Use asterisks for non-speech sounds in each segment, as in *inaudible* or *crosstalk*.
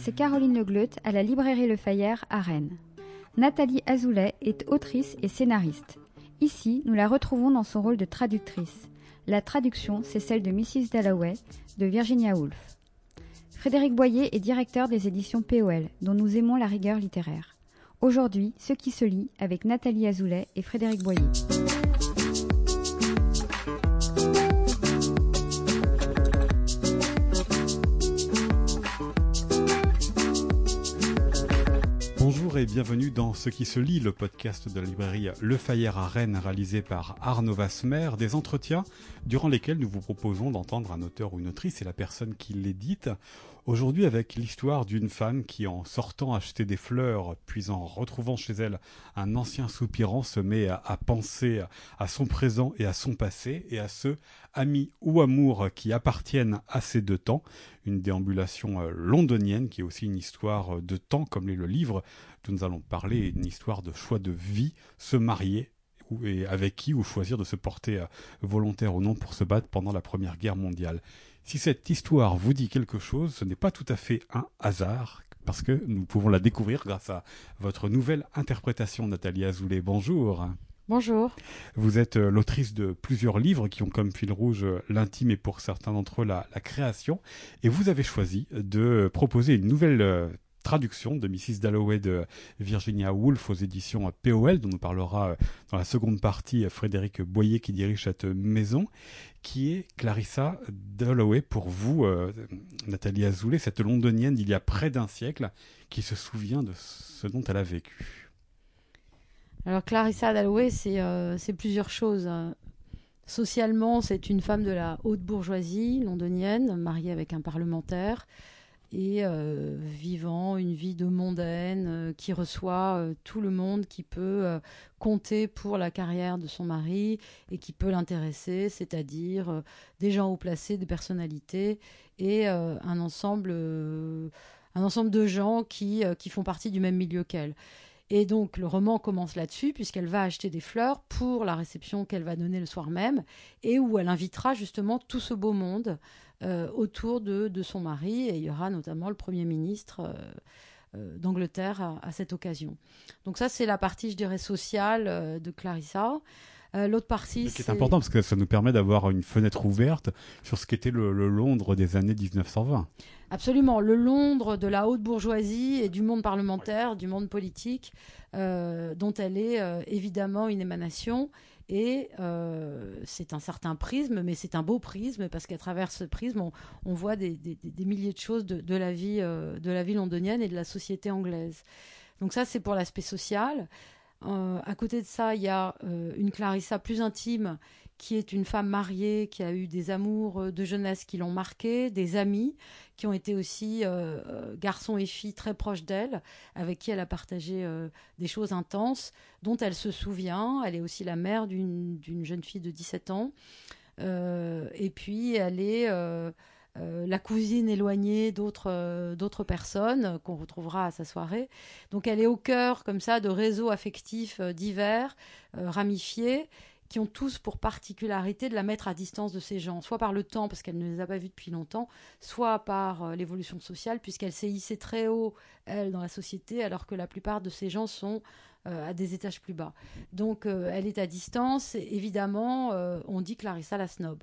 c'est Caroline Legleut à la librairie Le Fayère à Rennes. Nathalie Azoulay est autrice et scénariste. Ici, nous la retrouvons dans son rôle de traductrice. La traduction, c'est celle de Mrs. Dalloway de Virginia Woolf. Frédéric Boyer est directeur des éditions POL, dont nous aimons la rigueur littéraire. Aujourd'hui, ce qui se lit avec Nathalie Azoulay et Frédéric Boyer. Et bienvenue dans Ce qui se lit, le podcast de la librairie Le Fayère à Rennes, réalisé par Arnaud Vasmer, des entretiens durant lesquels nous vous proposons d'entendre un auteur ou une autrice et la personne qui l'édite. Aujourd'hui avec l'histoire d'une femme qui, en sortant acheter des fleurs, puis en retrouvant chez elle un ancien soupirant, se met à, penser à son présent et à son passé, et à ceux, amis ou amours, qui appartiennent à ces deux temps. Une déambulation euh, londonienne qui est aussi une histoire de temps, comme l'est le livre dont nous allons parler, une histoire de choix de vie, se marier, et avec qui ou choisir de se porter euh, volontaire ou non pour se battre pendant la Première Guerre mondiale. Si cette histoire vous dit quelque chose, ce n'est pas tout à fait un hasard, parce que nous pouvons la découvrir grâce à votre nouvelle interprétation, Nathalie Azoulay. Bonjour. Bonjour. Vous êtes euh, l'autrice de plusieurs livres qui ont comme fil rouge euh, l'intime et pour certains d'entre eux la, la, création. Et vous avez choisi de proposer une nouvelle traduction de Mrs. Dalloway de Virginia Woolf aux éditions POL, dont nous parlera dans la seconde partie Frédéric Boyer qui dirige cette maison, qui est Clarissa Dalloway pour vous, euh, Nathalie Azoulay, cette londonienne d'il y a près d'un siècle, qui se souvient de ce dont elle a vécu. Alors Clarissa Dalloway, c'est euh, plusieurs choses. Socialement, c'est une femme de la haute bourgeoisie londonienne, mariée avec un parlementaire et euh, vivant une vie de mondaine euh, qui reçoit euh, tout le monde qui peut compter pour la carrière de son mari et qui peut l'intéresser, c'est-à-dire des gens haut placés, des personnalités et un ensemble un ensemble de gens qui, qui font partie du même milieu qu'elle. Et donc le roman commence là-dessus, puisqu'elle va acheter des fleurs pour la réception qu'elle va donner le soir même, et où elle invitera justement tout ce beau monde euh, autour de, de, son mari, et il y aura notamment le Premier ministre. Euh, euh, d'Angleterre à, cette occasion. Donc ça, c'est la partie, je dirais, sociale de Clarissa. L'autre partie, c'est important parce que ça nous permet d'avoir une fenêtre ouverte sur ce qu'était le, le, Londres des années 1920. Absolument, le Londres de la haute bourgeoisie et du monde parlementaire, du monde politique, dont elle est évidemment une émanation et euh, c'est un certain prisme, mais c'est un beau prisme parce qu'à travers ce prisme, on, voit des, milliers de choses de, la vie, euh, de la vie londonienne et de la société anglaise. Donc ça, c'est pour l'aspect social. Euh, à côté de ça, il y a une Clarissa plus intime qui est une femme mariée, qui a eu des amours euh, de jeunesse qui l'ont marquée, des amis qui ont été aussi euh, euh, garçons et filles très proches d'elle, avec qui elle a partagé des choses intenses, dont elle se souvient. Elle est aussi la mère d'une jeune fille de 17 ans. et puis, elle est... la cousine éloignée d'autres d'autres personnes qu'on retrouvera à sa soirée. Donc elle est au cœur comme ça de réseaux affectifs divers, ramifiés qui ont tous pour particularité de la mettre à distance de ces gens, soit par le temps, parce qu'elle ne les a pas vus depuis longtemps, soit par euh, l'évolution sociale, puisqu'elle s'est hissée très haut, elle, dans la société, alors que la plupart de ces gens sont euh, à des étages plus bas. Donc euh, elle est à distance, évidemment, on dit Clarissa la snob.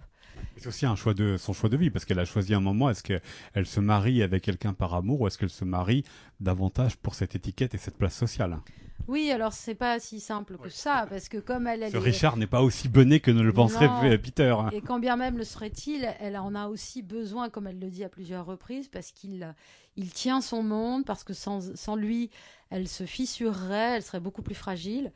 C'est aussi un choix de son choix de vie parce qu'elle a choisi un moment. Est-ce qu'elle se marie avec quelqu'un par amour ou est-ce qu'elle se marie davantage pour cette étiquette et cette place sociale? Oui, alors c'est pas si simple que ça, parce que comme elle, Ce Richard n'est pas aussi bonné que ne le penserait Peter. Et quand bien même le serait-il, elle en a aussi besoin, comme elle le dit à plusieurs reprises, parce qu'il il tient son monde, parce que sans, sans lui, elle se fissurerait, elle serait beaucoup plus fragile.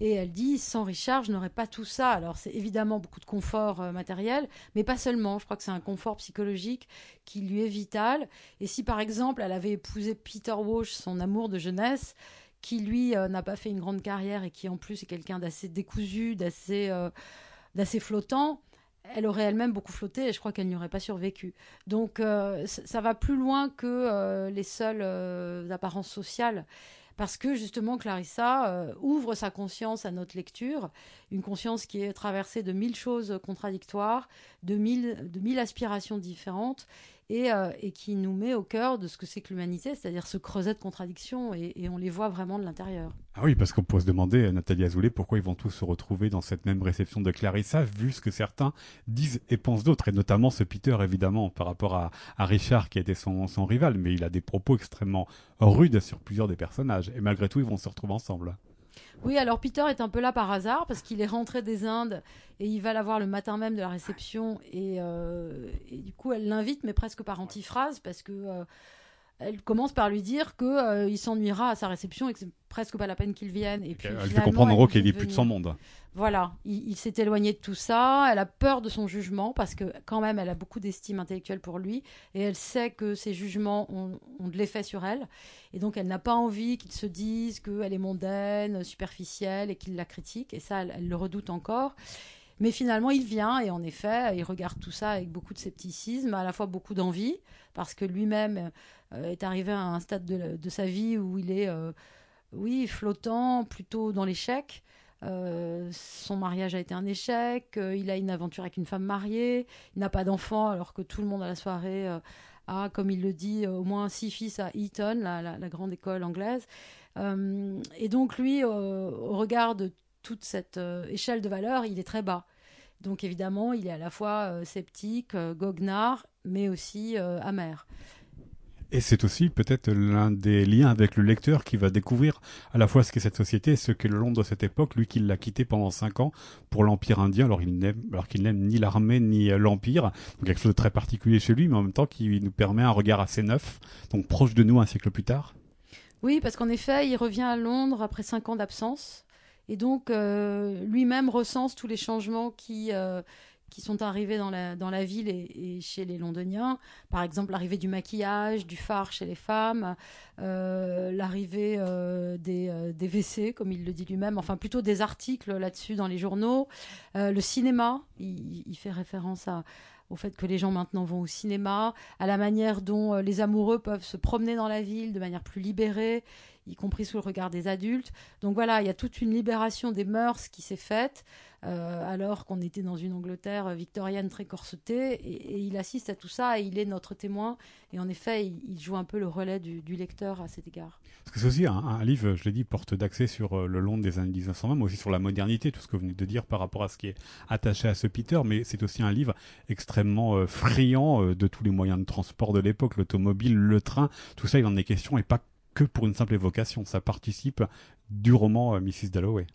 Et elle dit, sans Richard, je n'aurais pas tout ça. Alors c'est évidemment beaucoup de confort euh, matériel, mais pas seulement. Je crois que c'est un confort psychologique qui lui est vital. Et si par exemple, elle avait épousé Peter Walsh, son amour de jeunesse, qui lui euh, n'a pas fait une grande carrière et qui en plus est quelqu'un d'assez décousu, d'assez euh, d'assez flottant, elle aurait elle-même beaucoup flotté et je crois qu'elle n'y aurait pas survécu. Donc euh, ça va plus loin que les seules apparences sociales. Parce que justement, Clarissa ouvre sa conscience à notre lecture, une conscience qui est traversée de mille choses contradictoires, de mille, de mille aspirations différentes, et, euh, et, qui nous met au cœur de ce que c'est que l'humanité, c'est-à-dire ce creuset de contradictions, et, on les voit vraiment de l'intérieur. Ah oui, parce qu'on peut se demander, Nathalie Azoulay, pourquoi ils vont tous se retrouver dans cette même réception de Clarissa, vu ce que certains disent et pensent d'autres, et notamment ce Peter, évidemment, par rapport à, Richard, qui était son rival, mais il a des propos extrêmement rudes sur plusieurs des personnages, et malgré tout, ils vont se retrouver ensemble. Oui, alors Peter est un peu là par hasard parce qu'il est rentré des Indes et il va la voir le matin même de la réception et, euh, du coup elle l'invite mais presque par antiphrase parce que euh, elle commence par lui dire que euh, il s'ennuiera à sa réception et que c'est presque pas la peine qu'il vienne. Et puis, elle fait comprendre en gros qu'il est plus de son monde. Voilà, il, il s'est éloigné de tout ça. Elle a peur de son jugement parce que quand même, elle a beaucoup d'estime intellectuelle pour lui et elle sait que ses jugements ont, ont de l'effet sur elle. Et donc, elle n'a pas envie qu'il se dise qu'elle est mondaine, superficielle et qu'il la critique. Et ça, elle, elle le redoute encore. Mais finalement, il vient et en effet, il regarde tout ça avec beaucoup de scepticisme, à la fois beaucoup d'envie, parce que lui-même est arrivé à un stade de, sa vie où il est, euh, oui, flottant, plutôt dans l'échec. Euh, son mariage a été un échec, euh, il a une aventure avec une femme mariée, il n'a pas d'enfant alors que tout le monde à la soirée euh, a, comme il le dit, au moins six fils à Eton, la, la, grande école anglaise. et donc lui, au regard de toute cette euh, échelle de valeur, il est très bas. Donc évidemment, il est à la fois euh, sceptique, euh, goguenard, mais aussi amer. Et c'est aussi peut-être l'un des liens avec le lecteur qui va découvrir à la fois ce qu'est cette société ce qu'est le Londres de cette époque, lui qui l'a quitté pendant cinq ans pour l'Empire indien, alors, n'aime, qu'il n'aime ni l'armée ni l'Empire, donc quelque chose de très particulier chez lui, mais en même temps qui nous permet un regard assez neuf, donc proche de nous un siècle plus tard. Oui, parce qu'en effet, il revient à Londres après cinq ans d'absence. Et donc, euh, lui-même recense tous les changements qui, euh, qui sont arrivés dans la, dans la ville et, chez les Londoniens. Par exemple, l'arrivée du maquillage, du phare chez les femmes, euh, l'arrivée euh, des, euh, des WC, comme il le dit lui-même, enfin plutôt des articles là-dessus dans les journaux. Le cinéma, il, fait référence au fait que les gens maintenant vont au cinéma, à la manière dont les amoureux peuvent se promener dans la ville de manière plus libérée y compris sous le regard des adultes. Donc voilà, il y a toute une libération des mœurs qui s'est faite, euh, alors qu'on était dans une Angleterre victorienne très corsetée, et, il assiste à tout ça, et il est notre témoin, et en effet, il, joue un peu le relais du, lecteur à cet égard. Parce que c'est aussi un, livre, je l'ai dit, porte d'accès sur euh, le long des années 1920, mais aussi sur la modernité, tout ce que vous venez de dire par rapport à ce qui est attaché à ce Peter, mais c'est aussi un livre extrêmement euh, friand euh, de tous les moyens de transport de l'époque, l'automobile, le train, tout ça, il en est question, et pas que pour une simple évocation. Ça participe du roman euh, Mrs. Dalloway.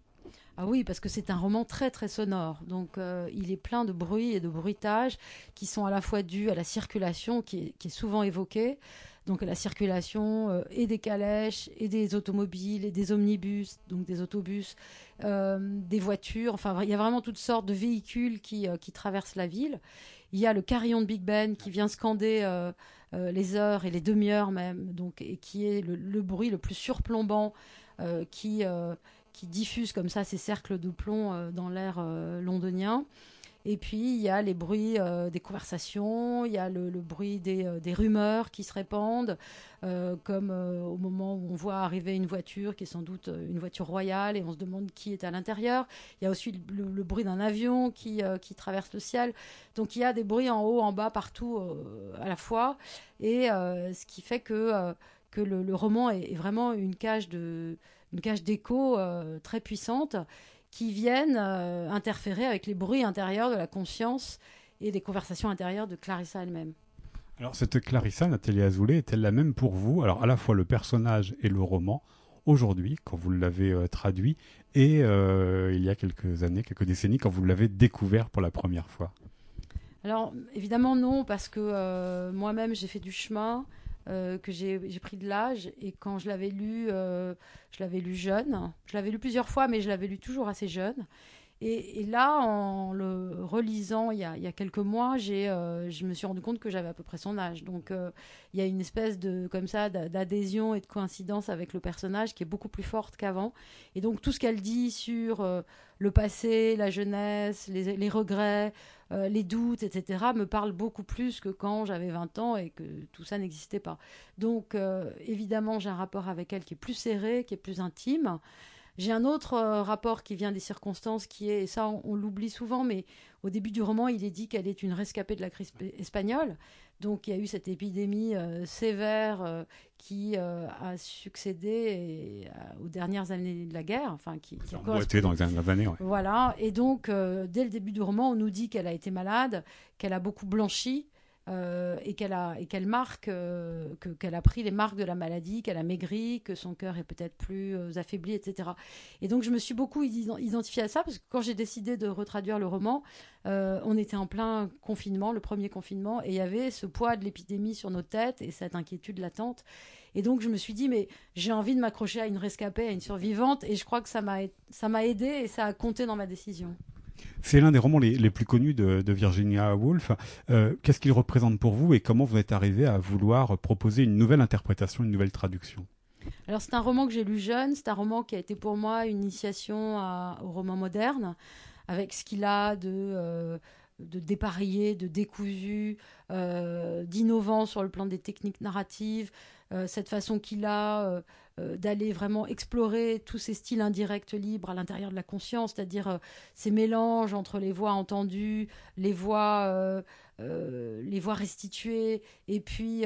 Ah oui, parce que c'est un roman très très sonore. Donc euh, il est plein de bruits et de bruitages qui sont à la fois dus à la circulation qui est, souvent évoquée. Donc la circulation euh, et des calèches et des automobiles et des omnibus, donc des autobus, des voitures. Enfin, il y a vraiment toutes sortes de véhicules qui traversent la ville. Il y a le carillon de Big Ben qui vient scander euh, euh, les heures et les demi-heures même, donc, et qui est le, bruit le plus surplombant euh, qui, diffuse comme ça ces cercles de plomb dans l'air londonien. Et puis il y a les bruits euh, des conversations, il y a le, bruit des, euh, des, rumeurs qui se répandent, euh, comme au moment où on voit arriver une voiture qui est sans doute une voiture royale et on se demande qui est à l'intérieur. Il y a aussi le, bruit d'un avion qui, traverse le ciel. Donc il y a des bruits en haut, en bas, partout à la fois. Et ce qui fait que, que le, roman est, est, vraiment une cage une cage d'écho très puissante qui viennent euh, interférer avec les bruits intérieurs de la conscience et des conversations intérieures de Clarissa elle-même. Alors cette Clarissa, Nathalie Azoulay, est-elle la même pour vous? Alors à la fois le personnage et le roman, aujourd'hui, quand vous l'avez euh, traduit, et euh, il y a quelques années, quelques décennies, quand vous l'avez découvert pour la première fois? Alors évidemment non, parce que moi-même j'ai fait du chemin, euh, que j'ai pris de l'âge et quand je l'avais lu, euh, je l'avais lu jeune. Je l'avais lu plusieurs fois, mais je l'avais lu toujours assez jeune. Et, là, en le relisant il y a, il y a quelques mois, j'ai, euh, je me suis rendu compte que j'avais à peu près son âge. Donc, euh, il y a une espèce de comme ça d'adhésion et de coïncidence avec le personnage qui est beaucoup plus forte qu'avant. Et donc, tout ce qu'elle dit sur euh, le passé, la jeunesse, les, regrets, les doutes, etc., me parle beaucoup plus que quand j'avais 20 ans et que tout ça n'existait pas. Donc, évidemment, j'ai un rapport avec elle qui est plus serré, qui est plus intime. J'ai un autre rapport qui vient des circonstances, qui est, et ça on, l'oublie souvent, mais au début du roman, il est dit qu'elle est une rescapée de la crise espagnole. Donc il y a eu cette épidémie sévère qui a succédé aux dernières années de la guerre, enfin qui, qui a dans les dernières années. Voilà, et donc dès le début du roman, on nous dit qu'elle a été malade, qu'elle a beaucoup blanchi, euh, et qu'elle a et qu'elle marque euh, que qu'elle a pris les marques de la maladie, qu'elle a maigri, que son cœur est peut-être plus euh, affaibli, etc. Et donc je me suis beaucoup identifiée à ça parce que quand j'ai décidé de retraduire le roman, on était en plein confinement, le premier confinement, et il y avait ce poids de l'épidémie sur nos têtes et cette inquiétude latente. Et donc je me suis dit mais j'ai envie de m'accrocher à une rescapée, à une survivante, et je crois que ça m'a ça m'a aidé et ça a compté dans ma décision. C'est l'un des romans les, plus connus de, Virginia Woolf. Euh, qu'est-ce qu'il représente pour vous et comment vous êtes arrivé à vouloir proposer une nouvelle interprétation, une nouvelle traduction? Alors c'est un roman que j'ai lu jeune, c'est un roman qui a été pour moi une initiation au roman moderne, avec ce qu'il a de, euh, de décousu, euh, d'innovant sur le plan des techniques narratives, cette façon qu'il a euh, d'aller vraiment explorer tous ces styles indirects libres à l'intérieur de la conscience, c'est-à-dire euh, ces mélanges entre les voix entendues, les voix, euh, les voix restituées, et puis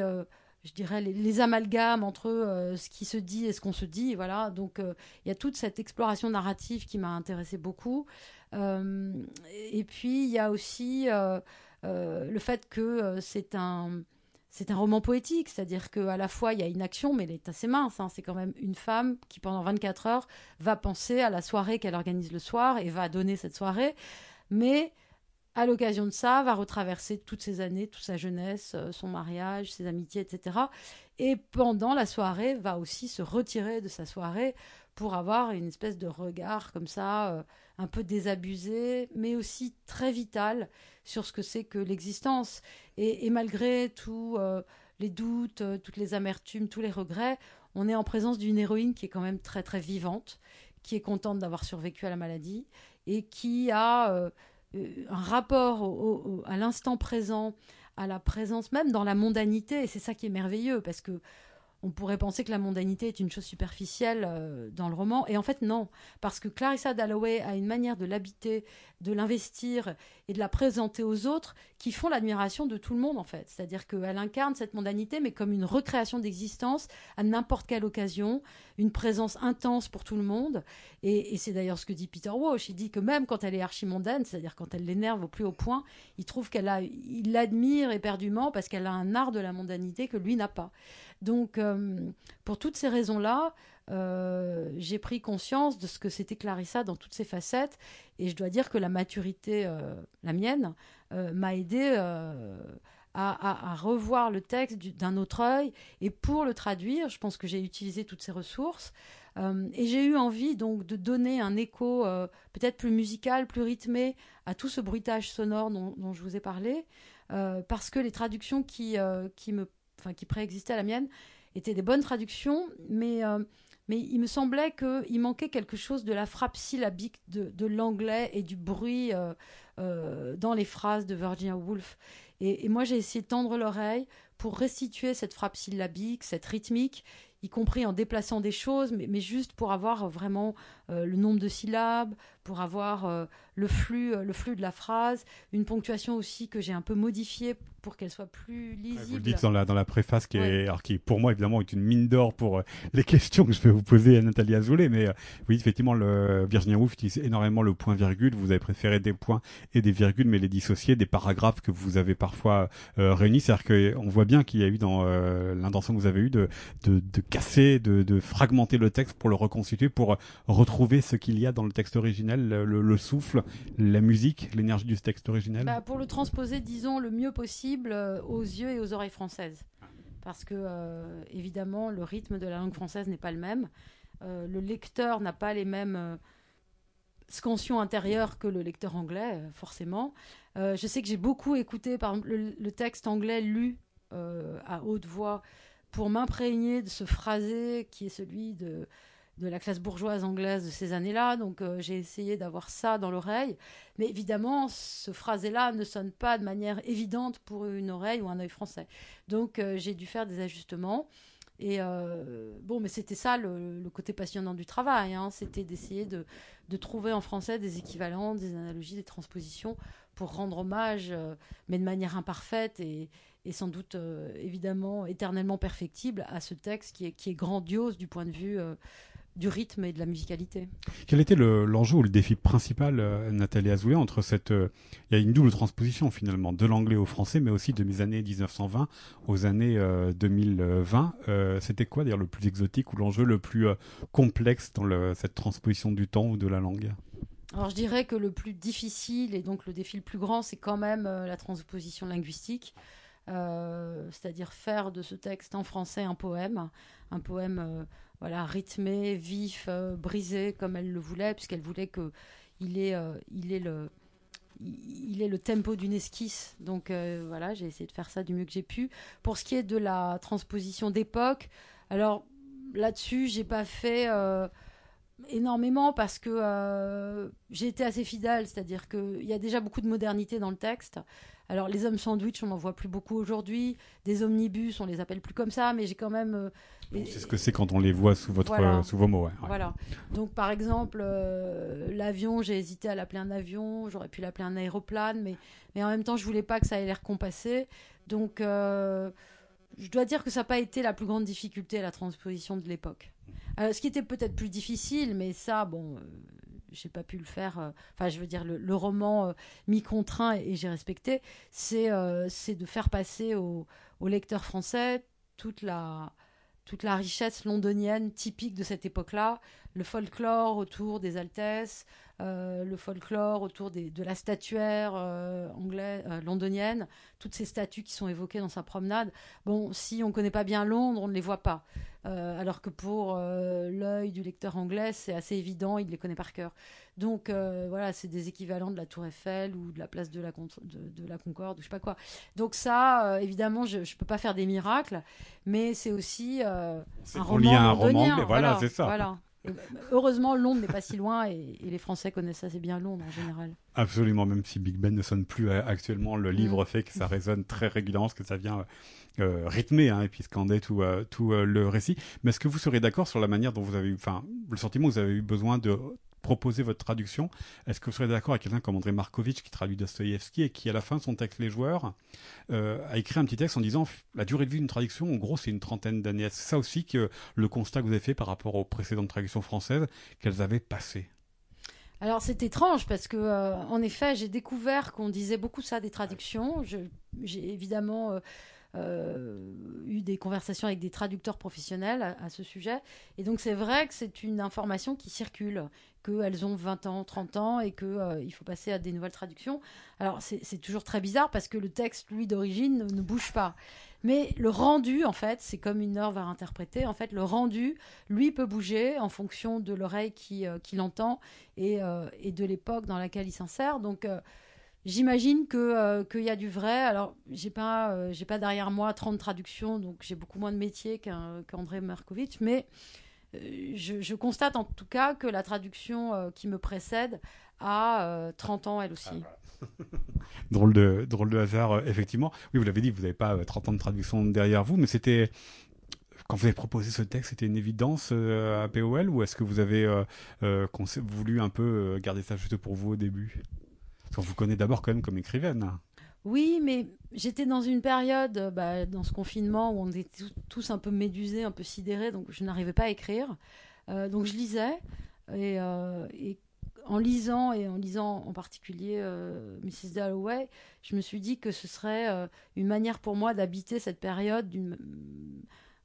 je dirais les, amalgames entre ce qui se dit et ce qu'on se dit. Voilà, donc il y a toute cette exploration narrative qui m'a intéressé beaucoup. et puis il y a aussi le fait que c'est un c'est un roman poétique, c'est-à-dire qu'à la fois il y a une action, mais elle est assez mince. Hein. C'est quand même une femme qui pendant 24 heures va penser à la soirée qu'elle organise le soir et va donner cette soirée, mais à l'occasion de ça, va retraverser toutes ses années, toute sa jeunesse, euh, son mariage, ses amitiés, etc. Et pendant la soirée, va aussi se retirer de sa soirée pour avoir une espèce de regard comme ça, euh, un peu désabusé, mais aussi très vital sur ce que c'est que l'existence. Et, malgré tous euh, les doutes, euh, toutes les amertumes, tous les regrets, on est en présence d'une héroïne qui est quand même très très vivante, qui est contente d'avoir survécu à la maladie et qui a un rapport à l'instant présent, à la présence même dans la mondanité. Et c'est ça qui est merveilleux parce que on pourrait penser que la mondanité est une chose superficielle euh, dans le roman. Et en fait, non. Parce que Clarissa Dalloway a une manière de l'habiter, de l'investir et de la présenter aux autres qui font l'admiration de tout le monde, en fait. C'est-à-dire qu'elle incarne cette mondanité, mais comme une recréation d'existence à n'importe quelle occasion, une présence intense pour tout le monde. Et, c'est d'ailleurs ce que dit Peter Walsh. Il dit que même quand elle est archimondaine, c'est-à-dire quand elle l'énerve au plus haut point, il trouve qu'elle a, il l'admire éperdument parce qu'elle a un art de la mondanité que lui n'a pas. Donc, euh, pour toutes ces raisons-là, euh, j'ai pris conscience de ce que c'était Clarissa dans toutes ses facettes. Et je dois dire que la maturité, euh, la mienne, m'a aidé à, revoir le texte d'un autre œil. Et pour le traduire, je pense que j'ai utilisé toutes ces ressources. et j'ai eu envie donc de donner un écho peut-être plus musical, plus rythmé à tout ce bruitage sonore dont, je vous ai parlé. parce que les traductions qui, qui me qui préexistaient à la mienne, étaient des bonnes traductions, mais, euh, mais il me semblait qu'il manquait quelque chose de la frappe syllabique de, l'anglais et du bruit euh, euh, dans les phrases de Virginia Woolf. Et, moi, j'ai essayé de tendre l'oreille pour restituer cette frappe syllabique, cette rythmique, y compris en déplaçant des choses, mais, mais juste pour avoir vraiment le nombre de syllabes, pour avoir le, flux, le flux de la phrase, une ponctuation aussi que j'ai un peu modifiée pour qu'elle soit plus lisible. Vous le dites dans la, dans la préface qui, est, alors qui, pour moi, évidemment, est une mine d'or pour euh, *laughs* les questions que je vais vous poser à Nathalie Azoulay. Mais euh, oui, effectivement, le, Virginia Woolf utilise énormément le point-virgule. Vous avez préféré des points et des virgules, mais les dissocier des paragraphes que vous avez parfois euh, réunis. C'est-à-dire qu'on voit bien qu'il y a eu dans l'intention que vous avez eue de, de, de casser, de, de, fragmenter le texte pour le reconstituer, pour retrouver ce qu'il y a dans le texte le, le souffle, la musique, l'énergie du texte originel. Bah, pour le transposer, disons, le mieux possible euh, aux yeux et aux oreilles françaises. Parce que, euh, évidemment, le rythme de la langue française n'est pas le même. Euh, le lecteur n'a pas les mêmes scansions intérieures que le lecteur anglais, forcément. je sais que j'ai beaucoup écouté, par exemple, le texte anglais lu à haute voix pour m'imprégner de ce phrasé qui est celui de de la classe bourgeoise anglaise de ces années-là. Donc euh, j'ai essayé d'avoir ça dans l'oreille. Mais évidemment, ce phrasé-là ne sonne pas de manière évidente pour une oreille ou un œil français. Donc euh, j'ai dû faire des ajustements. Et bon, mais c'était ça le, côté passionnant du travail, hein. c'était d'essayer de, trouver en français des équivalents, des analogies, des transpositions pour rendre hommage, mais de manière imparfaite et, sans doute évidemment éternellement perfectible à ce texte qui est grandiose du point de vue du rythme et de la musicalité. Quel était l'enjeu ou le défi principal, euh, Nathalie Azoulay, entre cette... Euh, il y a une double transposition finalement, de l'anglais au français, mais aussi de mes années 1920 aux années 2020. Euh, c'était quoi d'ailleurs le plus exotique ou l'enjeu le plus complexe dans cette transposition du temps ou de la langue? Alors je dirais que le plus difficile et donc le défi le plus grand, c'est quand même la transposition linguistique. C'est-à-dire faire de ce texte en français un poème, un poème voilà, rythmé, vif, euh, brisé comme elle le voulait, puisqu'elle voulait que il euh, il le il est le tempo d'une esquisse. Donc euh, voilà, j'ai essayé de faire ça du mieux que j'ai pu. Pour ce qui est de la transposition d'époque, alors là-dessus, j'ai pas fait énormément parce que j'ai été assez fidèle, c'est-à-dire qu'il y a déjà beaucoup de modernité dans le texte. Alors les hommes sandwich, on n'en voit plus beaucoup aujourd'hui. Des omnibus, on les appelle plus comme ça, mais j'ai quand même c'est ce que c'est quand on les voit sous, votre, sous vos mots. Voilà. Donc, par exemple, euh, l'avion, j'ai hésité à l'appeler un avion, j'aurais pu l'appeler un aéroplane, mais, mais en même temps, je voulais pas que ça ait l'air compassé. Donc, euh, je dois dire que ça n'a pas été la plus grande difficulté à la transposition de l'époque. Euh, ce qui était peut-être plus difficile, mais ça, bon, j'ai pas pu le faire. Enfin, je veux dire, le, roman m'y contraint et, j'ai respecté. C'est c'est de faire passer au, au lecteur français toute la toute la richesse londonienne typique de cette époque-là, le folklore autour des Altesses, euh, le folklore autour de la statuaire euh, anglaise, euh, londonienne, toutes ces statues qui sont évoquées dans sa promenade. Bon, si on ne connaît pas bien Londres, on ne les voit pas. alors que pour l'œil du lecteur anglais, c'est assez évident, il les connaît par cœur. Donc voilà, c'est des équivalents de la Tour Eiffel ou de la place de la, de, la Concorde, ou je sais pas quoi. Donc ça, évidemment, je ne peux pas faire des miracles, mais c'est aussi un roman. un roman, voilà, c'est ça. Voilà. Ben, heureusement, Londres n'est pas si loin et, les Français connaissent assez bien Londres en général. Absolument, même si Big Ben ne sonne plus euh, actuellement, le livre mm. fait que ça résonne très régulièrement, parce que ça vient euh, rythmer hein, et puis scander tout, euh, tout le récit. Mais est-ce que vous serez d'accord sur la manière dont vous avez eu, enfin, le sentiment que vous avez eu besoin de proposer votre traduction. Est-ce que vous serez d'accord avec quelqu'un comme André Markovitch qui traduit Dostoïevski et qui, à la fin de son texte Les Joueurs, euh, a écrit un petit texte en disant la durée de vie d'une traduction, en gros, c'est une trentaine d'années. C'est ça aussi que le constat que vous avez fait par rapport aux précédentes traductions françaises qu'elles avaient passé alors c'est étrange parce que euh, en effet j'ai découvert qu'on disait beaucoup ça des traductions. J'ai évidemment euh, eu des conversations avec des traducteurs professionnels à, ce sujet. Et donc c'est vrai que c'est une information qui circule, qu'elles ont 20 ans, 30 ans et qu'il euh, faut passer à des nouvelles traductions. Alors c'est toujours très bizarre parce que le texte, lui, d'origine, ne, bouge pas. Mais le rendu, en fait, c'est comme une heure va interpréter. En fait, le rendu, lui, peut bouger en fonction de l'oreille qui, euh, qui l'entend et, et, de l'époque dans laquelle il s'insère. Donc, J'imagine que euh, qu'il y a du vrai. Alors, j'ai pas euh, pas derrière moi 30 traductions, donc j'ai beaucoup moins de métier qu'André Markovitch, mais euh, je, constate en tout cas que la traduction qui me précède a 30 ans elle aussi. Ah, *laughs* drôle de drôle de hasard effectivement. Oui, vous l'avez dit, vous n'avez pas 30 ans de traduction derrière vous, mais c'était quand vous avez proposé ce texte, c'était une évidence à POL ou est-ce que vous avez voulu un peu garder ça juste pour vous au début? On vous connaît d'abord quand même comme écrivaine. Oui, mais j'étais dans une période, euh, bah, dans ce confinement, où on était tous un peu médusés, un peu sidérés, donc je n'arrivais pas à écrire. Euh, donc je lisais, euh, et, en lisant, et en lisant en particulier Mrs. Dalloway, je me suis dit que ce serait une manière pour moi d'habiter cette période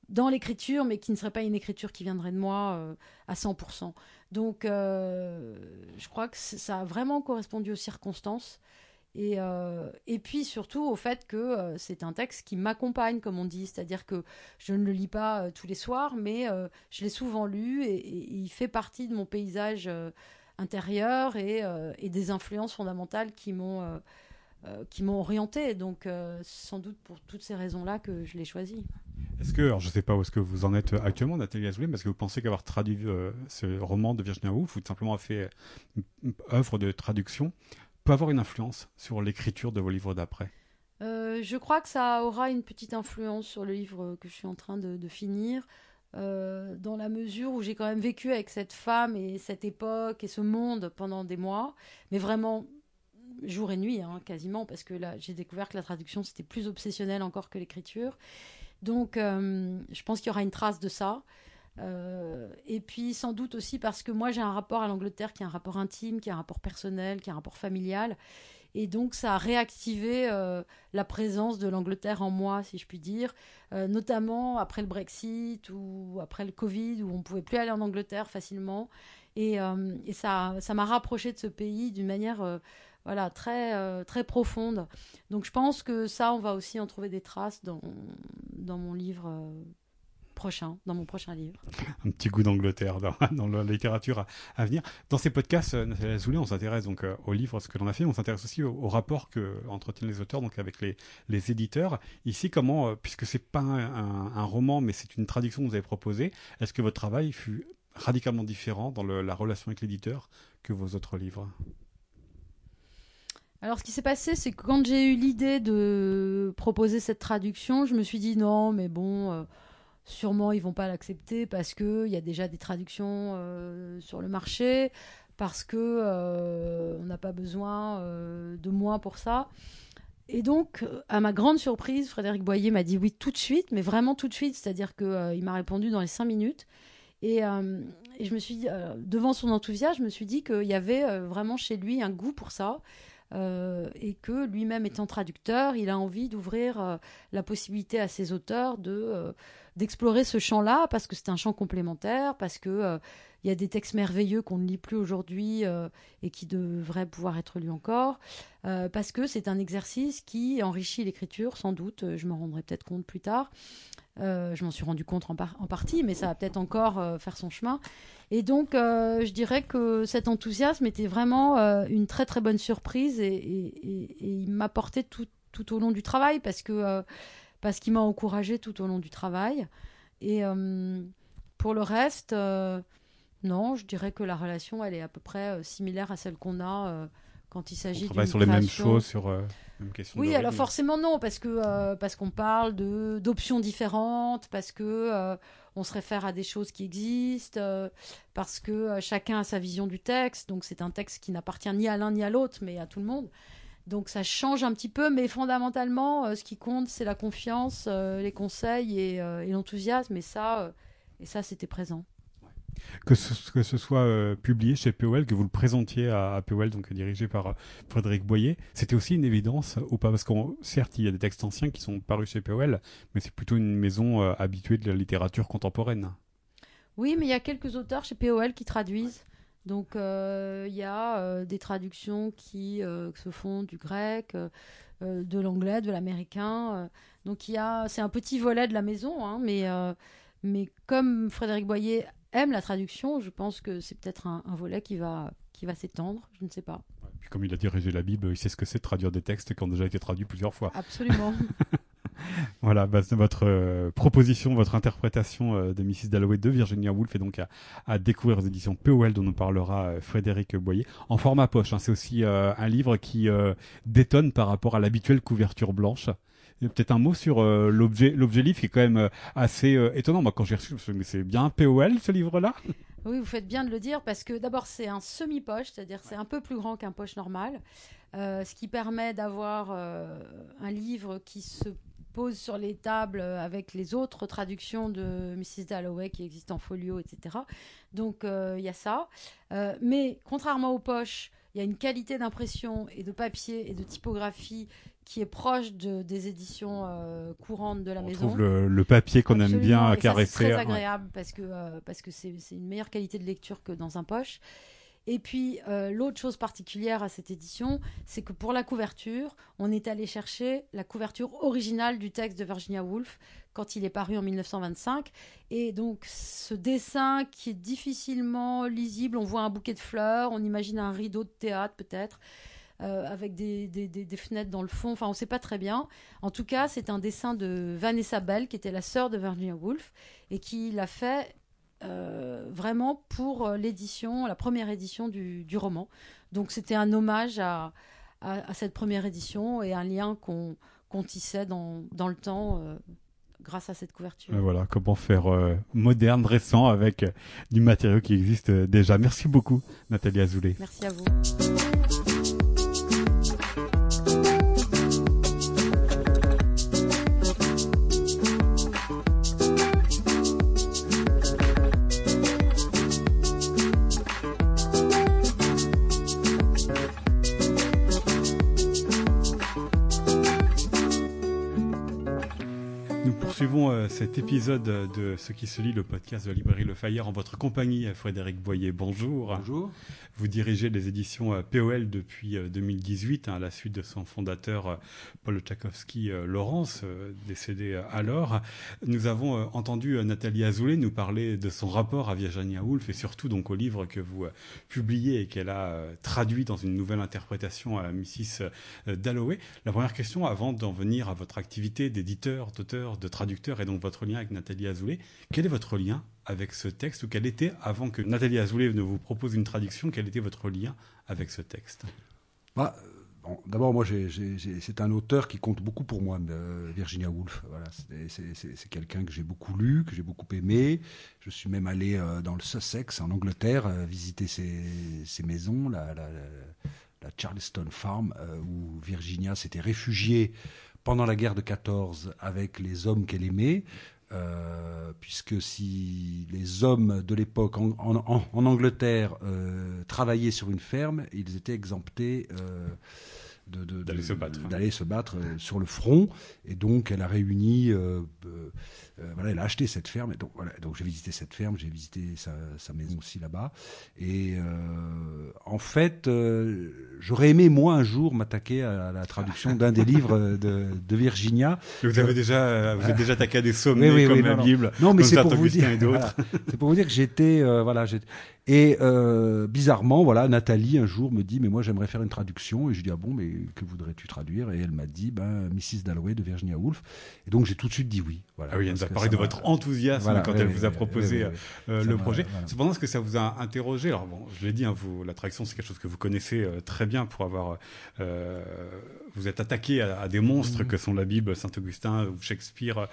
dans l'écriture, mais qui ne serait pas une écriture qui viendrait de moi à 100%. Donc, je crois que ça a vraiment correspondu aux circonstances. Et, euh, et puis surtout au fait que euh, c'est un texte qui m'accompagne, comme on dit. C'est-à-dire que je ne le lis pas tous les soirs, mais je l'ai souvent lu et, il fait partie de mon paysage intérieur et, des influences fondamentales qui m'ont qui m'ont orienté. Donc, sans doute pour toutes ces raisons-là que je l'ai choisi. Est-ce que, alors je ne sais pas où est-ce que vous en êtes actuellement, Nathalie Azoulay, est-ce que vous pensez qu'avoir traduit euh, ce roman de Virginia Woolf, ou simplement fait une œuvre de traduction, peut avoir une influence sur l'écriture de vos livres d'après? Euh, je crois que ça aura une petite influence sur le livre que je suis en train de, finir, dans la mesure où j'ai quand même vécu avec cette femme et cette époque et ce monde pendant des mois, mais vraiment jour et nuit, hein, quasiment, parce que là, j'ai découvert que la traduction, c'était plus obsessionnel encore que l'écriture. Donc, euh, je pense qu'il y aura une trace de ça. Euh, et puis, sans doute aussi parce que moi, j'ai un rapport à l'Angleterre qui est un rapport intime, qui est un rapport personnel, qui est un rapport familial. Et donc, ça a réactivé euh, la présence de l'Angleterre en moi, si je puis dire, notamment après le Brexit ou après le Covid, où on ne pouvait plus aller en Angleterre facilement. Et, ça m'a rapproché de ce pays d'une manière voilà, très, euh, très profonde. Donc je pense que ça, on va aussi en trouver des traces dans, mon livre euh, prochain, dans mon prochain livre. *laughs* Un petit goût d'Angleterre dans, *laughs* dans, la littérature à, venir. Dans ces podcasts, euh, Nathalie Azoulay, on s'intéresse donc au livre, ce que l'on a fait, on s'intéresse aussi au, rapport que entretiennent les auteurs donc avec les, les éditeurs. Ici, comment, puisque c'est pas un, un, roman, mais c'est une traduction que vous avez proposée, est-ce que votre travail fut radicalement différent dans la relation avec l'éditeur que vos autres livres? Alors, ce qui s'est passé, c'est que quand j'ai eu l'idée de proposer cette traduction, je me suis dit non, mais bon, euh, sûrement ils vont pas l'accepter parce qu'il y a déjà des traductions euh, sur le marché, parce que euh, on n'a pas besoin de moi pour ça. Et donc, à ma grande surprise, Frédéric Boyer m'a dit oui tout de suite, mais vraiment tout de suite, c'est-à-dire qu'il m'a répondu dans les cinq minutes. Et, je me suis devant son enthousiasme, je me suis dit qu'il y avait vraiment chez lui un goût pour ça. Euh, et que lui-même étant traducteur, il a envie d'ouvrir euh, la possibilité à ses auteurs de euh, d'explorer ce champ-là parce que c'est un champ complémentaire, parce que il y a des textes merveilleux qu'on ne lit plus aujourd'hui et qui devraient pouvoir être lus encore, parce que c'est un exercice qui enrichit l'écriture, sans doute. Je me rendrai peut-être compte plus tard. je m'en suis rendu compte en, en, partie, mais ça va peut-être encore faire son chemin. Et donc, euh, je dirais que cet enthousiasme était vraiment euh, une très très bonne surprise et, il m'a porté tout, tout, au long du travail parce que euh, parce qu'il m'a encouragé tout au long du travail. Et pour le reste, non, je dirais que la relation, elle est à peu près similaire à celle qu'on a quand il s'agit On travaille sur les mêmes choses, sur oui, alors forcément non, parce que euh, parce qu'on parle de d'options différentes, parce que euh, on se réfère à des choses qui existent, euh, parce que chacun a sa vision du texte. Donc c'est un texte qui n'appartient ni à l'un ni à l'autre, mais à tout le monde. Donc ça change un petit peu, mais fondamentalement, ce qui compte, c'est la confiance, les conseils et, et l'enthousiasme. Et ça, et ça, c'était présent que ce, que ce soit euh, publié chez POL, que vous le présentiez à, POL, donc dirigé par euh, Frédéric Boyer, c'était aussi une évidence ou pas? Parce que certes, il y a des textes anciens qui sont parus chez POL, mais c'est plutôt une maison euh, habituée de la littérature contemporaine. Oui, mais il y a quelques auteurs chez POL qui traduisent. Donc il y a des traductions qui se font du grec, de l'anglais, de l'américain. donc y a, c'est un petit volet de la maison, hein, mais mais comme Frédéric Boyer aime la traduction, je pense que c'est peut-être un, volet qui va, qui va s'étendre, je ne sais pas. Puis comme il a dirigé la Bible, il sait ce que c'est de traduire des textes qui ont déjà été traduits plusieurs fois. Absolument. *laughs* voilà, bah, votre euh, proposition, votre interprétation euh, de Mrs. Dalloway de Virginia Woolf est donc à, découvrir aux éditions POL dont nous parlera euh, Frédéric Boyer en format poche. Hein. c'est aussi un livre qui détonne par rapport à l'habituelle couverture blanche peut-être un mot sur euh, l'objet, l'objet livre qui est quand même euh, assez euh, étonnant. Moi, quand j'ai reçu, c'est bien POL ce livre-là? Oui, vous faites bien de le dire parce que d'abord c'est un semi-poche, c'est-à-dire c'est un peu plus grand qu'un poche normal, ce qui permet d'avoir un livre qui se pose sur les tables avec les autres traductions de Mrs. Dalloway qui existent en folio, etc. Donc il y a ça. mais contrairement aux poches, il y a une qualité d'impression et de papier et de typographie qui est proche de, des éditions euh, courantes de la On maison. trouve le, le papier qu'on aime bien caresser. C'est très agréable parce que euh, parce que c'est une meilleure qualité de lecture que dans un poche. Et puis euh, l'autre chose particulière à cette édition, c'est que pour la couverture, on est allé chercher la couverture originale du texte de Virginia Woolf quand il est paru en 1925. Et donc ce dessin qui est difficilement lisible, on voit un bouquet de fleurs, on imagine un rideau de théâtre peut-être. Euh, avec des, des, des, fenêtres dans le fond. Enfin, on ne sait pas très bien. En tout cas, c'est un dessin de Vanessa Bell, qui était la sœur de Virginia Woolf, et qui l'a fait euh, vraiment pour euh, l'édition, la première édition du, du roman. Donc, c'était un hommage à, à, cette première édition et un lien qu'on qu'on tissait dans, dans le temps grâce à cette couverture. voilà, comment faire moderne, récent avec du matériau qui existe déjà. Merci beaucoup, Nathalie Azoulay. Merci à vous. Cet épisode de Ce qui se lit, le podcast de la librairie Le Fayeur, en votre compagnie. Frédéric Boyer, bonjour. Bonjour. Vous dirigez les éditions euh, POL depuis 2018, hein, à la suite de son fondateur euh, Paul Tchaikovsky-Laurence, euh, décédé alors. Nous avons entendu Nathalie Azoulay nous parler de son rapport à Virginia Woolf et surtout donc au livre que vous publiez et qu'elle a traduit dans une nouvelle interprétation à Mrs. Dalloway. La première question, avant d'en venir à votre activité d'éditeur, d'auteur, de traducteur et donc votre lien avec Nathalie Azoulay, quel est votre lien avec ce texte ou quel était, avant que Nathalie Azoulay ne vous propose une traduction, quel était votre lien avec ce texte? Bah, D'abord, moi, c'est un auteur qui compte beaucoup pour moi, euh, Virginia Woolf. Voilà, c'est quelqu'un que j'ai beaucoup lu, que j'ai beaucoup aimé. Je suis même allé euh, dans le Sussex, en Angleterre, euh, visiter ses, maisons, la, Charleston Farm, où Virginia s'était réfugiée pendant la guerre de 14 avec les hommes qu'elle aimait. Euh, puisque si les hommes de l'époque en, Angleterre euh, travaillaient sur une ferme, ils étaient exemptés euh, d'aller se battre, d'aller se battre sur le front. Et donc, elle a réuni euh, voilà, elle a acheté cette ferme. donc, voilà, donc j'ai visité cette ferme, j'ai visité sa, sa, maison aussi là-bas. Et euh, en fait, euh, j'aurais aimé, moi, un jour, m'attaquer à la traduction d'un des livres de, de *laughs* Virginia. Vous avez déjà, vous êtes déjà attaqué à des sommets comme la Bible, non, mais c'est pour vous dire, *laughs* c'est pour vous dire que j'étais, voilà, et bizarrement, voilà, Nathalie un jour me dit, mais moi j'aimerais faire une traduction. Et je dis, ah bon, mais que voudrais-tu traduire? Et elle m'a dit, ben, Mrs. Dalloway de Virginia Woolf. Et donc j'ai tout de suite dit oui. Voilà, ah oui, parler de votre enthousiasme quand elle vous a proposé euh, le projet. Cependant, est-ce que ça vous a interrogé Alors bon, je l'ai dit, hein, vous, la traduction c'est quelque chose que vous connaissez euh, très bien pour avoir. Euh, vous êtes attaqué à, des monstres mm. que sont la Bible, Saint-Augustin ou Shakespeare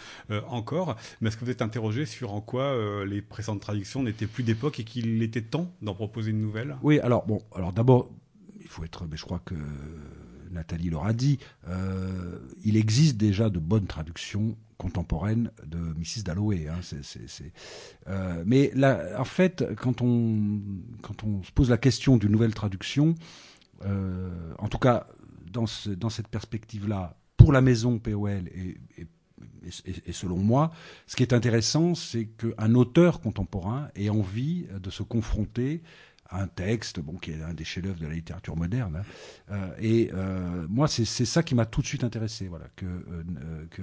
encore. Mais est-ce que vous êtes interrogé sur en quoi les précédentes traductions n'étaient plus d'époque et qu'il était temps d'en proposer une nouvelle? Oui, alors bon, alors d'abord, il faut être, mais je crois que Nathalie l'aura dit, il existe déjà de bonnes traductions contemporaine de Mrs. Dalloway. Hein, euh, mais en fait, quand on, quand on se pose la question d'une nouvelle traduction, euh, en tout cas dans, dans cette perspective-là, pour la maison POL et, et, et, selon moi, ce qui est intéressant, c'est qu'un auteur contemporain ait envie de se confronter un texte, bon, qui est un des chefs-d'œuvre de la littérature moderne. Hein. Euh, et euh, moi, c'est ça qui m'a tout de suite intéressé, voilà, que, euh, que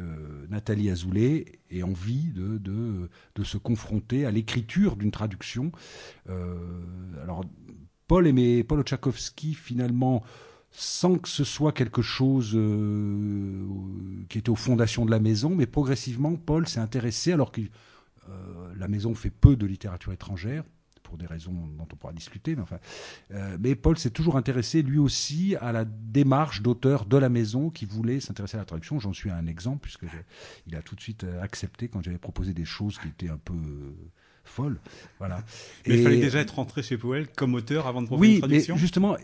Nathalie Azoulay ait envie de, de, de se confronter à l'écriture d'une traduction. alors, Paul aimait Paul Tchaikovsky, finalement, sans que ce soit quelque chose qui était aux fondations de la maison, mais progressivement, Paul s'est intéressé, alors que la maison fait peu de littérature étrangère, pour des raisons dont on pourra discuter. Mais, enfin, euh, mais Paul s'est toujours intéressé, lui aussi, à la démarche d'auteur de la maison qui voulait s'intéresser à la traduction. J'en suis un exemple, puisque il a tout de suite euh, accepté quand j'avais proposé des choses qui étaient un peu euh, folles. Voilà. Mais il fallait déjà être rentré chez Powell comme auteur avant de proposer une traduction? Oui, justement,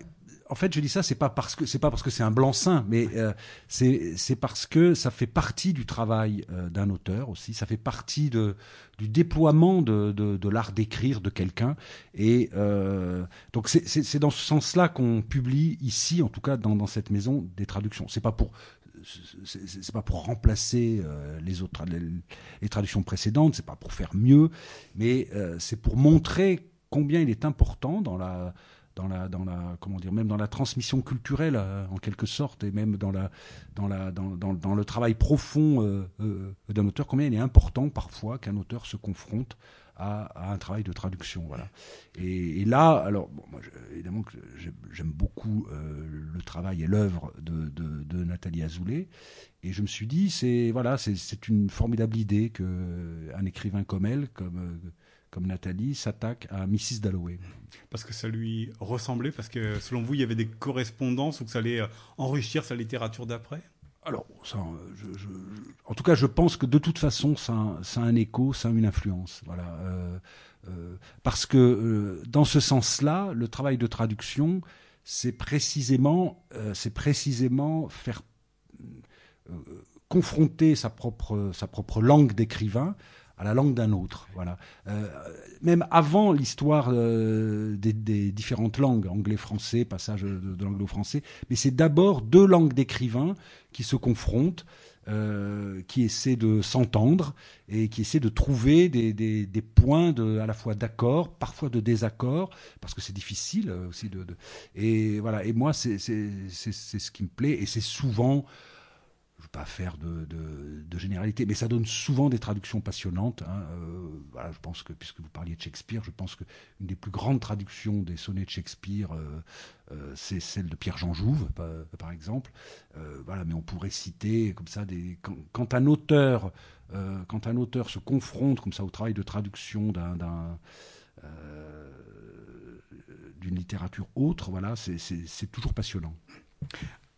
en fait, je dis ça, c'est pas parce que c'est pas parce que c'est un blanc-seing, mais euh, c'est parce que ça fait partie du travail euh, d'un auteur aussi. Ça fait partie de du déploiement de, de, de l'art d'écrire de quelqu'un. Et euh, donc c'est dans ce sens-là qu'on publie ici, en tout cas dans, dans cette maison, des traductions. C'est pas pour c'est pas pour remplacer les autres les, les, traductions précédentes, c'est pas pour faire mieux, mais c'est pour montrer combien il est important dans la dans la, dans la, comment dire, même dans la transmission culturelle euh, en quelque sorte, et même dans la, dans la, dans, dans, le travail profond euh, euh, d'un auteur, combien il est important parfois qu'un auteur se confronte à, un travail de traduction, voilà. Et, là, alors, bon, moi, évidemment j'aime beaucoup le travail et l'œuvre de, de, Nathalie Azoulay, et je me suis dit, c'est voilà, une formidable idée que un écrivain comme elle, comme comme Nathalie, s'attaque à Mrs. Dalloway. Parce que ça lui ressemblait, parce que selon vous, il y avait des correspondances ou que ça allait euh, enrichir sa littérature d'après? Alors, en tout cas, je pense que de toute façon, ça, a un écho, ça a une influence. Voilà. parce que dans ce sens-là, le travail de traduction, c'est précisément, c'est précisément faire confronter sa propre, sa propre langue d'écrivain à la langue d'un autre. Voilà. Euh, même avant l'histoire euh, des, différentes langues, anglais-français, passage de, l'anglo-français, mais c'est d'abord deux langues d'écrivains qui se confrontent, euh, qui essaient de s'entendre et qui essaient de trouver des, des points de, à la fois d'accord, parfois de désaccord, parce que c'est difficile aussi de, de, Et voilà. Et moi, c'est ce qui me plaît, et c'est souvent pas faire de, généralité, mais ça donne souvent des traductions passionnantes. Hein. Euh, voilà, je pense que, puisque vous parliez de Shakespeare, je pense qu'une des plus grandes traductions des sonnets de Shakespeare, euh, euh, c'est celle de Pierre-Jean Jouve, par, exemple. voilà, mais on pourrait citer comme ça. Quand, un auteur, quand un auteur se confronte comme ça au travail de traduction d'un d'une littérature autre, voilà, c'est toujours passionnant.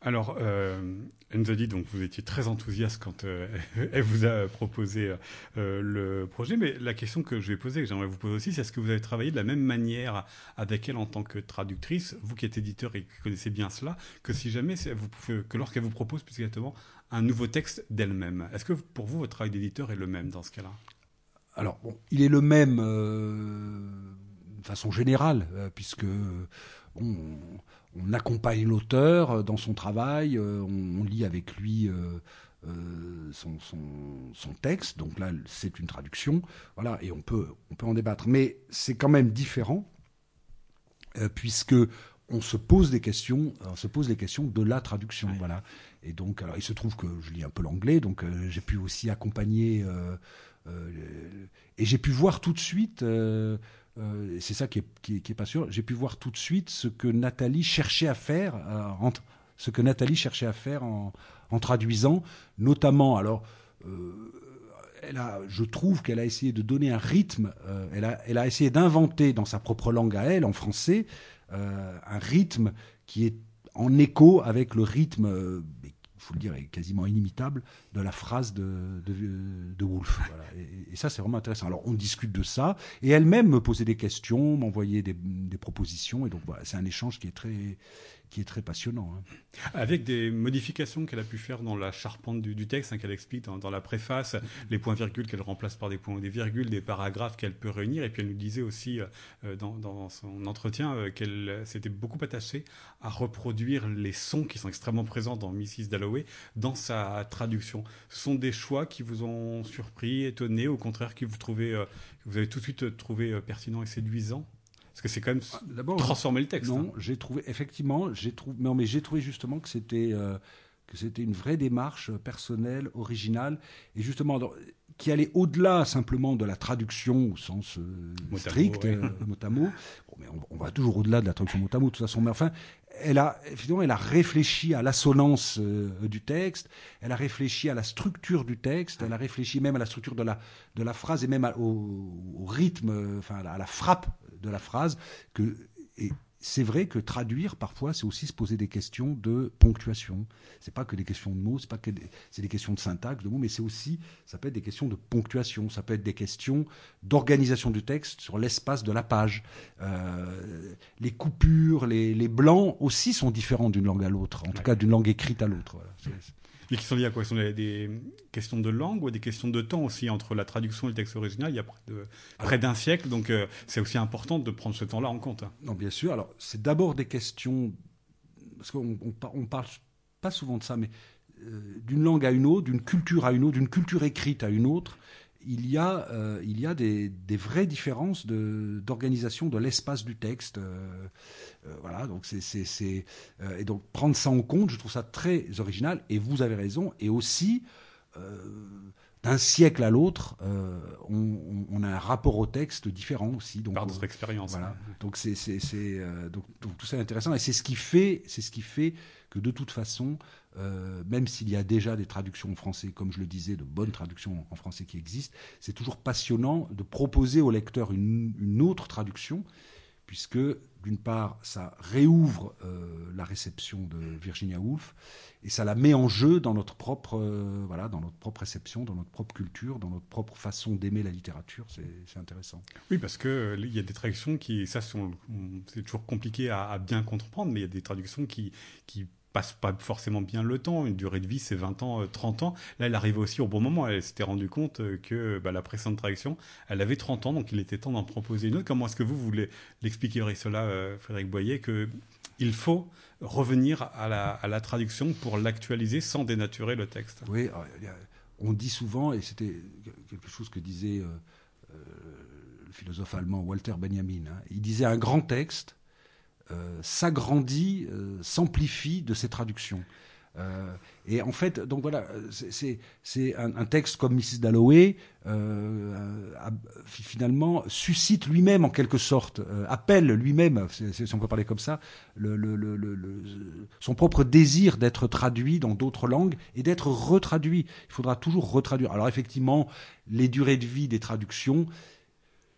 Alors, euh, elle nous a donc vous étiez très enthousiaste quand euh, *laughs* elle vous a proposé euh, le projet, mais la question que je vais poser, que j'aimerais vous poser aussi, c'est est-ce que vous avez travaillé de la même manière avec elle en tant que traductrice, vous qui êtes éditeur et qui connaissez bien cela, que si jamais vous que lorsqu'elle vous propose plus exactement un nouveau texte d'elle-même, est-ce que pour vous votre travail d'éditeur est le même dans ce cas-là? Alors, bon, il est le même de façon générale, puisque bon, on accompagne l'auteur euh, dans son travail, euh, on, lit avec lui euh, son, texte, donc là c'est une traduction, voilà, et on peut, on peut en débattre. Mais c'est quand même différent, puisque on se pose des questions, on se pose les questions de la traduction, voilà. Et donc, alors il se trouve que je lis un peu l'anglais, donc j'ai pu aussi accompagner, et j'ai pu voir tout de suite euh, c'est ça qui est, pas sûr. J'ai pu voir tout de suite ce que Nathalie cherchait à faire, euh, en, traduisant, notamment. Alors, euh, je trouve qu'elle a essayé de donner un rythme. elle, a, elle a essayé d'inventer dans sa propre langue à elle, en français, un rythme qui est en écho avec le rythme faut le dire, est quasiment inimitable de la phrase de, de, Woolf. *laughs* Et, ça, c'est vraiment intéressant. Alors, on discute de ça, et elle-même me posait des questions, m'envoyait des, des, propositions, et donc c'est un échange qui est très, qui est très passionnant. Hein. Avec des modifications qu'elle a pu faire dans la charpente du, texte, hein, qu'elle explique dans, la préface, les points-virgules qu'elle remplace par des points ou des virgules, des paragraphes qu'elle peut réunir. Et puis elle nous disait aussi euh, dans, son entretien euh, qu'elle s'était beaucoup attachée à reproduire les sons qui sont extrêmement présents dans Mrs. Dalloway dans sa traduction. Ce sont des choix qui vous ont surpris, étonné, au contraire, qui vous trouvez, euh, que vous avez tout de suite trouvé pertinent et séduisant parce que c'est quand même ah, transformer le texte. Non, hein. j'ai trouvé effectivement, j'ai trouvé, non, mais j'ai trouvé justement que c'était euh, que c'était une vraie démarche personnelle, originale, et justement qui allait au-delà simplement de la traduction au sens euh, strict, euh, mot à mot. Bon, mais on, va toujours au-delà de la traduction mot à mot, de toute façon. Mais enfin, elle a effectivement, elle a réfléchi à l'assonance du texte, elle a réfléchi à la structure du texte, elle a réfléchi même à la structure de la de la phrase et même au, au, rythme, enfin à la frappe de la phrase. Que, et c'est vrai que traduire, parfois, c'est aussi se poser des questions de ponctuation. C'est pas que des questions de mots, c'est pas que c'est des questions de syntaxe, de mots, mais c'est aussi, ça peut être des questions de ponctuation, ça peut être des questions d'organisation du texte sur l'espace de la page. Euh, les coupures, les, les, blancs aussi sont différents d'une langue à l'autre, en tout cas d'une langue écrite à l'autre. Voilà. Mais qui sont liées à quoi? Ce sont des, questions de langue ou des questions de temps aussi entre la traduction et le texte original? Il y a près d'un siècle, donc euh, c'est aussi important de prendre ce temps-là en compte. Non, bien sûr. Alors, c'est d'abord des questions parce qu'on on, parle pas souvent de ça, mais euh, d'une langue à une autre, d'une culture à une autre, d'une culture écrite à une autre il y a, euh, il y a des, des vraies différences d'organisation de, l'espace du texte. Euh, euh, voilà, donc c'est et donc prendre ça en compte, je trouve ça très original. Et vous avez raison. Et aussi, d'un siècle à l'autre, on, a un rapport au texte différent aussi. Donc, Par notre expérience. Voilà. Donc c'est donc, donc, tout ça est intéressant et c'est ce qui fait, c'est ce qui fait que de toute façon, euh, même s'il y a déjà des traductions en français, comme je le disais, de bonnes traductions en français qui existent, c'est toujours passionnant de proposer au lecteur une, autre traduction, puisque d'une part, ça réouvre euh, la réception de Virginia Woolf et ça la met en jeu dans notre propre, euh, voilà, dans notre propre réception, dans notre propre culture, dans notre propre façon d'aimer la littérature. C'est intéressant. Oui, parce que il y a des traductions qui, ça, c'est toujours compliqué à, à, bien comprendre, mais il y a des traductions qui, qui passe pas forcément bien le temps. Une durée de vie, c'est 20 ans, 30 euh, ans. Là, elle arrivait aussi au bon moment. Elle s'était rendue compte euh, que bah, la précédente traduction, elle avait 30 ans, donc il était temps d'en proposer une autre. Comment est-ce que vous voulez l'expliquer, cela, euh, Frédéric Boyer, que il faut revenir à la, traduction pour l'actualiser sans dénaturer le texte? Oui, on dit souvent, et c'était quelque chose que disait le philosophe allemand Walter Benjamin, hein, il disait un grand texte euh, s'agrandit, euh, s'amplifie de ses traductions. Euh, et en fait, donc voilà, c'est un, texte comme Mrs. Dalloway finalement suscite lui-même en quelque sorte, appelle lui-même, si on peut parler comme ça, son propre désir d'être traduit dans d'autres langues et d'être retraduit. Il faudra toujours retraduire. Alors effectivement, les durées de vie des traductions,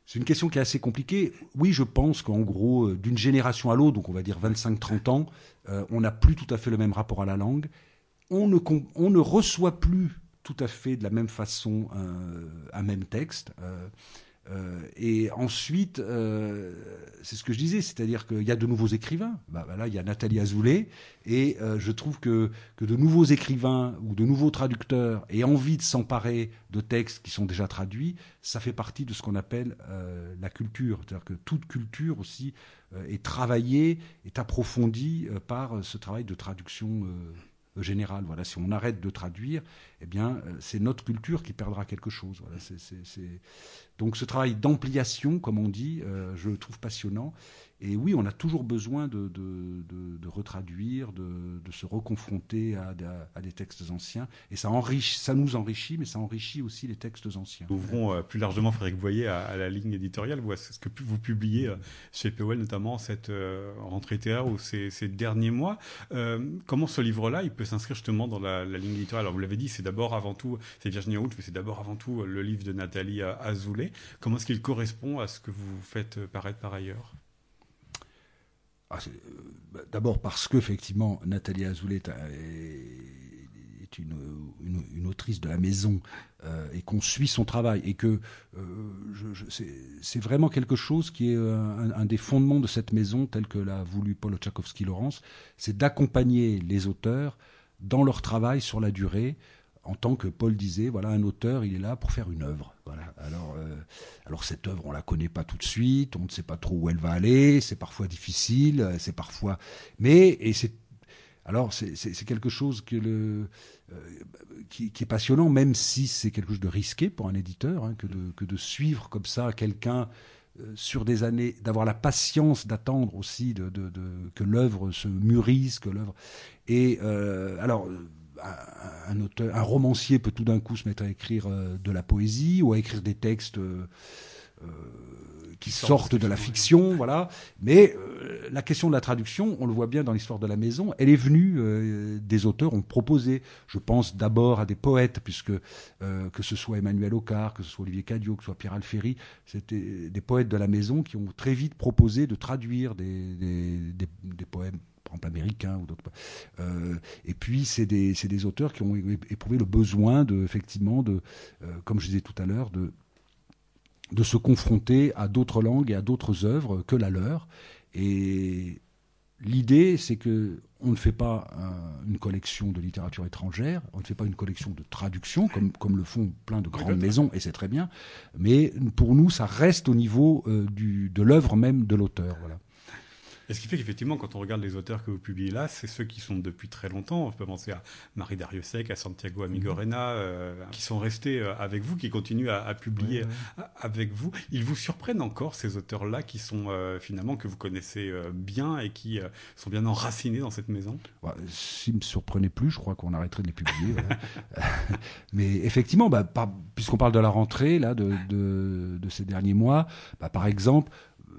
c'est une question qui est assez compliquée. Oui, je pense qu'en gros, euh, d'une génération à l'autre, donc on va dire 25-30 ans, euh, on n'a plus tout à fait le même rapport à la langue. On ne, reçoit plus tout à fait de la même façon un même texte. Euh, et ensuite, euh, c'est ce que je disais, c'est-à-dire qu'il y a de nouveaux écrivains. Bah, bah là, il y a Nathalie Azoulay, et euh, je trouve que, que de nouveaux écrivains ou de nouveaux traducteurs aient envie de s'emparer de textes qui sont déjà traduits, ça fait partie de ce qu'on appelle la culture. C'est-à-dire que toute culture aussi est travaillée, est approfondie par ce travail de traduction général. Voilà, si on arrête de traduire, eh bien, c'est notre culture qui perdra quelque chose. Voilà, donc ce travail d'ampliation, comme on dit, euh, je le trouve passionnant. Et oui, on a toujours besoin de, de, retraduire, de, se reconfronter à, des textes anciens. Et ça, enrichit, ça nous enrichit, mais ça enrichit aussi les textes anciens. Ouvrons euh, plus largement, Frédéric Voyer, à, à, la ligne éditoriale. C'est ce que vous publiez euh, chez POL, notamment cette rentrée littéraire ou ces, derniers mois. comment ce livre-là, il peut s'inscrire justement dans la, ligne éditoriale? Alors vous l'avez dit, c'est d'abord avant tout, c'est Virginia Woolf, mais c'est d'abord avant tout le livre de Nathalie Azoulay. Comment est-ce qu'il correspond à ce que vous faites paraître par ailleurs? Ah, euh, bah, D'abord parce qu'effectivement, Nathalie Azoulay est, une, autrice de la maison euh, et qu'on suit son travail et que euh, c'est vraiment quelque chose qui est un, des fondements de cette maison tel que l'a voulu Paul Tchaikovsky-Laurence, c'est d'accompagner les auteurs dans leur travail sur la durée en tant que Paul disait, voilà, un auteur, il est là pour faire une œuvre. Voilà. Alors, euh, alors cette œuvre, on la connaît pas tout de suite, on ne sait pas trop où elle va aller, c'est parfois difficile, c'est parfois, mais et c'est alors c'est quelque chose euh, qui, est passionnant, même si c'est quelque chose de risqué pour un éditeur, hein, que, de, que de suivre comme ça quelqu'un euh, sur des années, d'avoir la patience d'attendre aussi de, que l'œuvre se mûrisse, que l'œuvre. Et alors un, auteur, un romancier peut tout d'un coup se mettre à écrire euh, de la poésie ou à écrire des textes euh, euh, qui sortent de la fiction, voilà. Mais la question de la traduction, on le voit bien dans l'histoire de la maison, elle est venue des auteurs ont proposé. Je pense d'abord à des poètes, puisque que ce soit Emmanuel Ocard, que ce soit Olivier Cadio, que ce soit Pierre Alféry, c'était des poètes de la maison qui ont très vite proposé de traduire des, des poèmes américains ou d'autres. Euh, et puis, c'est des, des, auteurs qui ont éprouvé le besoin, de, effectivement, de, euh, comme je disais tout à l'heure, de, de se confronter à d'autres langues et à d'autres œuvres que la leur. Et l'idée, c'est que on ne fait pas une collection de littérature étrangère, on ne fait pas une collection de traduction, comme, comme le font plein de grandes maisons, et c'est très bien. Mais pour nous, ça reste au niveau euh, du, de l'œuvre même de l'auteur. Voilà. Et ce qui fait qu'effectivement, quand on regarde les auteurs que vous publiez là, c'est ceux qui sont depuis très longtemps. On peut penser à Marie Dariussec, à Santiago Amigorena, mhm. euh, qui sont restés euh, avec vous, qui continuent à, publier avec vous. Ils vous surprennent encore, ces auteurs-là, qui sont euh, finalement que vous connaissez bien et qui sont bien enracinés dans cette maison? S'ils ne me surprenaient plus, je crois qu'on arrêterait de les publier. *laughs* Mais effectivement, bah, puisqu'on parle de la rentrée là, de, de, ces derniers mois, bah, par exemple,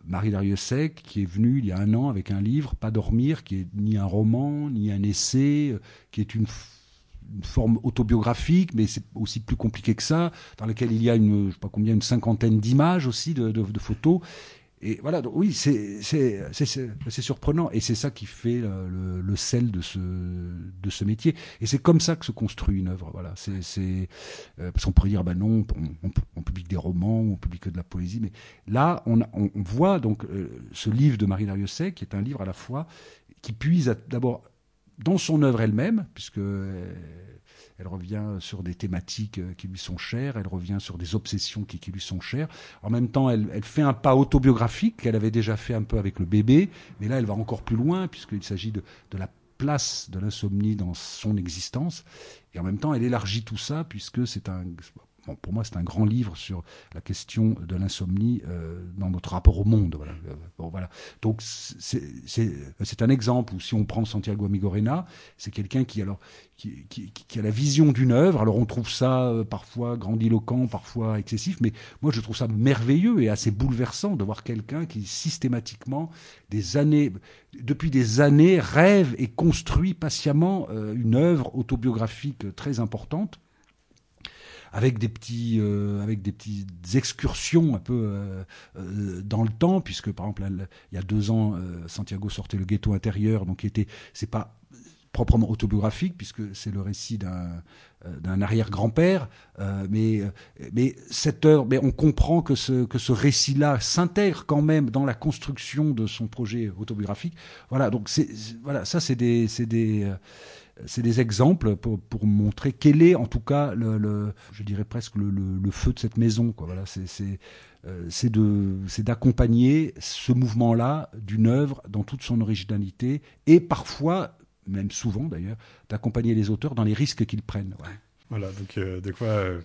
Marie Dariussec, qui est venue il y a un an avec un livre, Pas dormir, qui est ni un roman, ni un essai, euh, qui est une, forme autobiographique, mais c'est aussi plus compliqué que ça, dans laquelle il y a une, je sais pas combien, une cinquantaine d'images aussi, de, photos. Et voilà, donc oui, c'est surprenant et c'est ça qui fait le, sel de ce, de ce métier. Et c'est comme ça que se construit une œuvre. Voilà, c'est euh, parce qu'on pourrait dire bah non, on, on, publie des romans, on publie que de la poésie, mais là on, on voit donc euh, ce livre de Marie Dariussec qui est un livre à la fois qui puise d'abord dans son œuvre elle-même, puisque euh, elle revient sur des thématiques euh, qui lui sont chères, elle revient sur des obsessions qui, lui sont chères. En même temps, elle, fait un pas autobiographique qu'elle avait déjà fait un peu avec le bébé, mais là, elle va encore plus loin, puisqu'il s'agit de, la place de l'insomnie dans son existence. Et en même temps, elle élargit tout ça, puisque c'est un, pour moi, c'est un grand livre sur la question de l'insomnie euh, dans notre rapport au monde. Voilà. Euh, bon, voilà. Donc, c'est un exemple où, si on prend Santiago Amigorena, c'est quelqu'un qui, alors, qui, qui, qui, a la vision d'une œuvre. Alors, on trouve ça euh, parfois grandiloquent, parfois excessif, mais moi, je trouve ça merveilleux et assez bouleversant de voir quelqu'un qui, systématiquement, des années, depuis des années, rêve et construit patiemment une œuvre autobiographique très importante avec des petits, euh, avec des petites excursions un peu euh, euh, dans le temps, puisque par exemple il y a deux ans, Santiago sortait le ghetto intérieur, donc était, c'est pas proprement autobiographique puisque c'est le récit d'un arrière-grand-père, mais mais cette heure, mais on comprend que ce que ce récit-là s'intègre quand même dans la construction de son projet autobiographique. Voilà, donc c'est voilà, ça c'est des c'est des c'est des exemples pour, montrer quel est en tout cas le, je dirais presque le, feu de cette maison voilà c'est c'est euh, d'accompagner ce mouvement là d'une œuvre dans toute son originalité et parfois même souvent d'ailleurs d'accompagner les auteurs dans les risques qu'ils prennent voilà, donc euh, de quoi euh,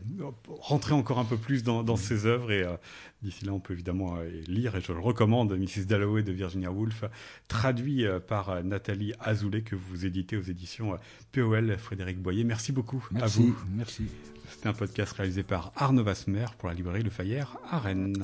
rentrer encore un peu plus dans, dans ses œuvres. Et euh, d'ici là, on peut évidemment lire, et je le recommande, Mrs. Dalloway de Virginia Woolf, traduit par Nathalie Azoulay, que vous éditez aux éditions POL Frédéric Boyer. Merci beaucoup à vous. Merci. C'était un podcast réalisé par Arnaud Vasmer pour la librairie Le Fayère à Rennes.